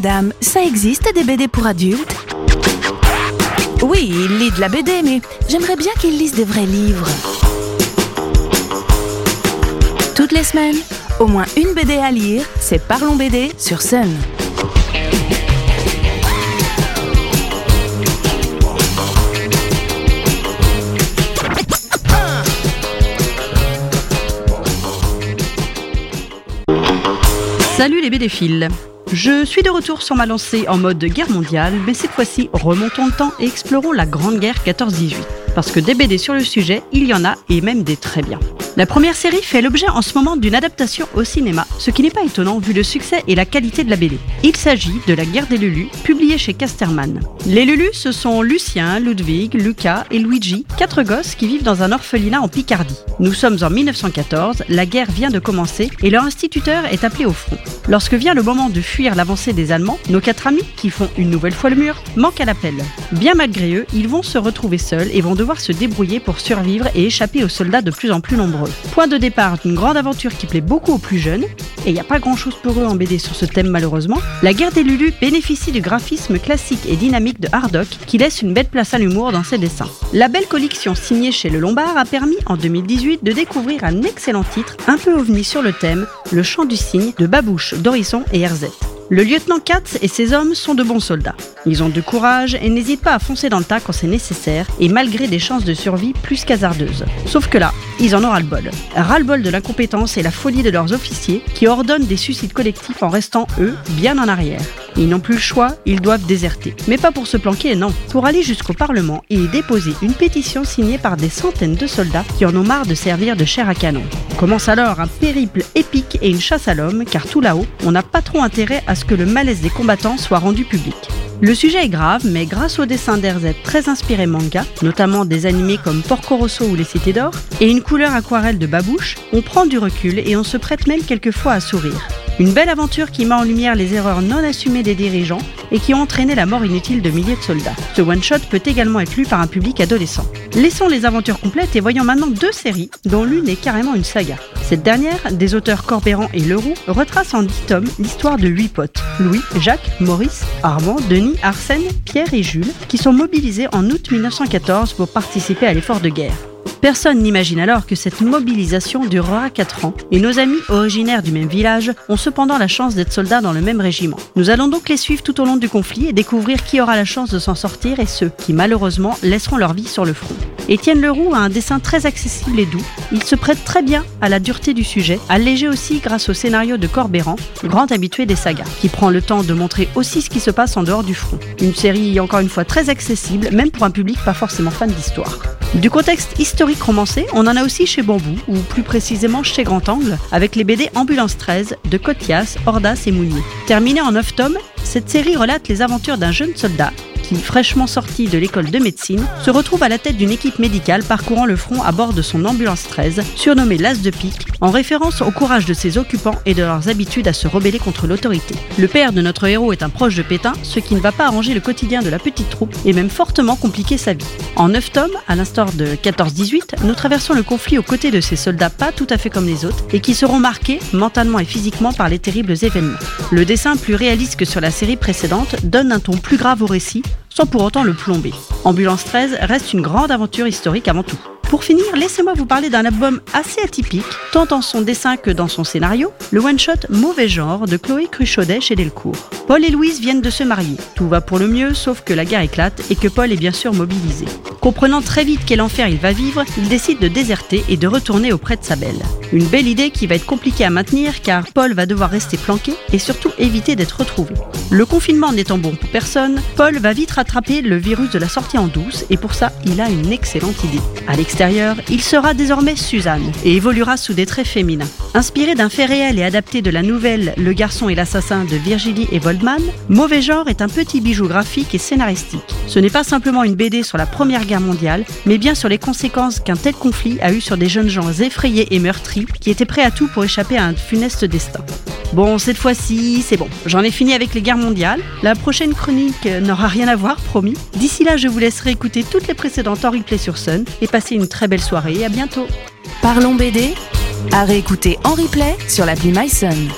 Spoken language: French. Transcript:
madame, ça existe des BD pour adultes? Oui, il lit de la BD, mais j'aimerais bien qu'il lise des vrais livres. Toutes les semaines, au moins une BD à lire, c'est Parlons BD sur Sun. Salut les BDphiles je suis de retour sur ma lancée en mode guerre mondiale, mais cette fois-ci, remontons le temps et explorons la Grande Guerre 14-18. Parce que des BD sur le sujet, il y en a et même des très bien. La première série fait l'objet en ce moment d'une adaptation au cinéma, ce qui n'est pas étonnant vu le succès et la qualité de la BD. Il s'agit de La guerre des Lulus, publiée chez Casterman. Les Lulus, ce sont Lucien, Ludwig, Lucas et Luigi, quatre gosses qui vivent dans un orphelinat en Picardie. Nous sommes en 1914, la guerre vient de commencer et leur instituteur est appelé au front. Lorsque vient le moment de fuir l'avancée des Allemands, nos quatre amis, qui font une nouvelle fois le mur, manquent à l'appel. Bien malgré eux, ils vont se retrouver seuls et vont devoir se débrouiller pour survivre et échapper aux soldats de plus en plus nombreux. Point de départ d'une grande aventure qui plaît beaucoup aux plus jeunes, et il n'y a pas grand chose pour eux en BD sur ce thème malheureusement, La guerre des Lulus bénéficie du graphisme classique et dynamique de Hardock qui laisse une belle place à l'humour dans ses dessins. La belle collection signée chez Le Lombard a permis en 2018 de découvrir un excellent titre un peu ovni sur le thème, Le chant du cygne de Babouche, Dorisson et Herzette. Le lieutenant Katz et ses hommes sont de bons soldats. Ils ont du courage et n'hésitent pas à foncer dans le tas quand c'est nécessaire, et malgré des chances de survie plus qu'hasardeuses. Sauf que là, ils en ont ras-le-bol. Ras-le-bol de l'incompétence et la folie de leurs officiers, qui ordonnent des suicides collectifs en restant, eux, bien en arrière. Ils n'ont plus le choix, ils doivent déserter. Mais pas pour se planquer, non. Pour aller jusqu'au Parlement et y déposer une pétition signée par des centaines de soldats qui en ont marre de servir de chair à canon. Commence alors un périple épique et une chasse à l'homme, car tout là-haut, on n'a pas trop intérêt à ce que le malaise des combattants soit rendu public. Le sujet est grave, mais grâce au dessin d'RZ très inspiré manga, notamment des animés comme Porco Rosso ou Les Cités d'Or, et une couleur aquarelle de babouche, on prend du recul et on se prête même quelquefois à sourire. Une belle aventure qui met en lumière les erreurs non assumées des dirigeants et qui ont entraîné la mort inutile de milliers de soldats. Ce one-shot peut également être lu par un public adolescent. Laissons les aventures complètes et voyons maintenant deux séries, dont l'une est carrément une saga. Cette dernière, des auteurs Corbéran et Leroux, retrace en dix tomes l'histoire de huit potes. Louis, Jacques, Maurice, Armand, Denis, Arsène, Pierre et Jules, qui sont mobilisés en août 1914 pour participer à l'effort de guerre. Personne n'imagine alors que cette mobilisation durera 4 ans, et nos amis originaires du même village ont cependant la chance d'être soldats dans le même régiment. Nous allons donc les suivre tout au long du conflit et découvrir qui aura la chance de s'en sortir et ceux qui malheureusement laisseront leur vie sur le front. Étienne Leroux a un dessin très accessible et doux. Il se prête très bien à la dureté du sujet, allégé aussi grâce au scénario de Corbéran, grand habitué des sagas, qui prend le temps de montrer aussi ce qui se passe en dehors du front. Une série encore une fois très accessible, même pour un public pas forcément fan d'histoire. Du contexte historique romancé, on en a aussi chez Bambou, ou plus précisément chez Grand Angle, avec les BD Ambulance 13 de Cotias, Ordas et Mounier. Terminée en 9 tomes, cette série relate les aventures d'un jeune soldat fraîchement sorti de l'école de médecine, se retrouve à la tête d'une équipe médicale parcourant le front à bord de son ambulance 13, surnommée l'As de pique, en référence au courage de ses occupants et de leurs habitudes à se rebeller contre l'autorité. Le père de notre héros est un proche de Pétain, ce qui ne va pas arranger le quotidien de la petite troupe et même fortement compliquer sa vie. En 9 tomes, à l'instar de 14-18, nous traversons le conflit aux côtés de ces soldats pas tout à fait comme les autres et qui seront marqués mentalement et physiquement par les terribles événements. Le dessin plus réaliste que sur la série précédente donne un ton plus grave au récit, sans pour autant le plomber. Ambulance 13 reste une grande aventure historique avant tout. Pour finir, laissez-moi vous parler d'un album assez atypique, tant dans son dessin que dans son scénario, le one-shot Mauvais genre de Chloé Cruchaudet chez Delcourt. Paul et Louise viennent de se marier. Tout va pour le mieux, sauf que la guerre éclate et que Paul est bien sûr mobilisé. Comprenant très vite quel enfer il va vivre, il décide de déserter et de retourner auprès de sa belle. Une belle idée qui va être compliquée à maintenir car Paul va devoir rester planqué et surtout éviter d'être retrouvé. Le confinement n'étant bon pour personne, Paul va vite rattraper le virus de la sortie en douce et pour ça, il a une excellente idée. Il sera désormais Suzanne et évoluera sous des traits féminins. Inspiré d'un fait réel et adapté de la nouvelle Le garçon et l'assassin de Virgilie et Waldman, Mauvais genre est un petit bijou graphique et scénaristique. Ce n'est pas simplement une BD sur la Première Guerre mondiale, mais bien sur les conséquences qu'un tel conflit a eu sur des jeunes gens effrayés et meurtris qui étaient prêts à tout pour échapper à un funeste destin. Bon, cette fois-ci, c'est bon. J'en ai fini avec les guerres mondiales. La prochaine chronique n'aura rien à voir, promis. D'ici là, je vous laisserai écouter toutes les précédentes en replay sur Sun et passer une très belle soirée. À bientôt. Parlons BD à réécouter en replay sur l'appli MySun.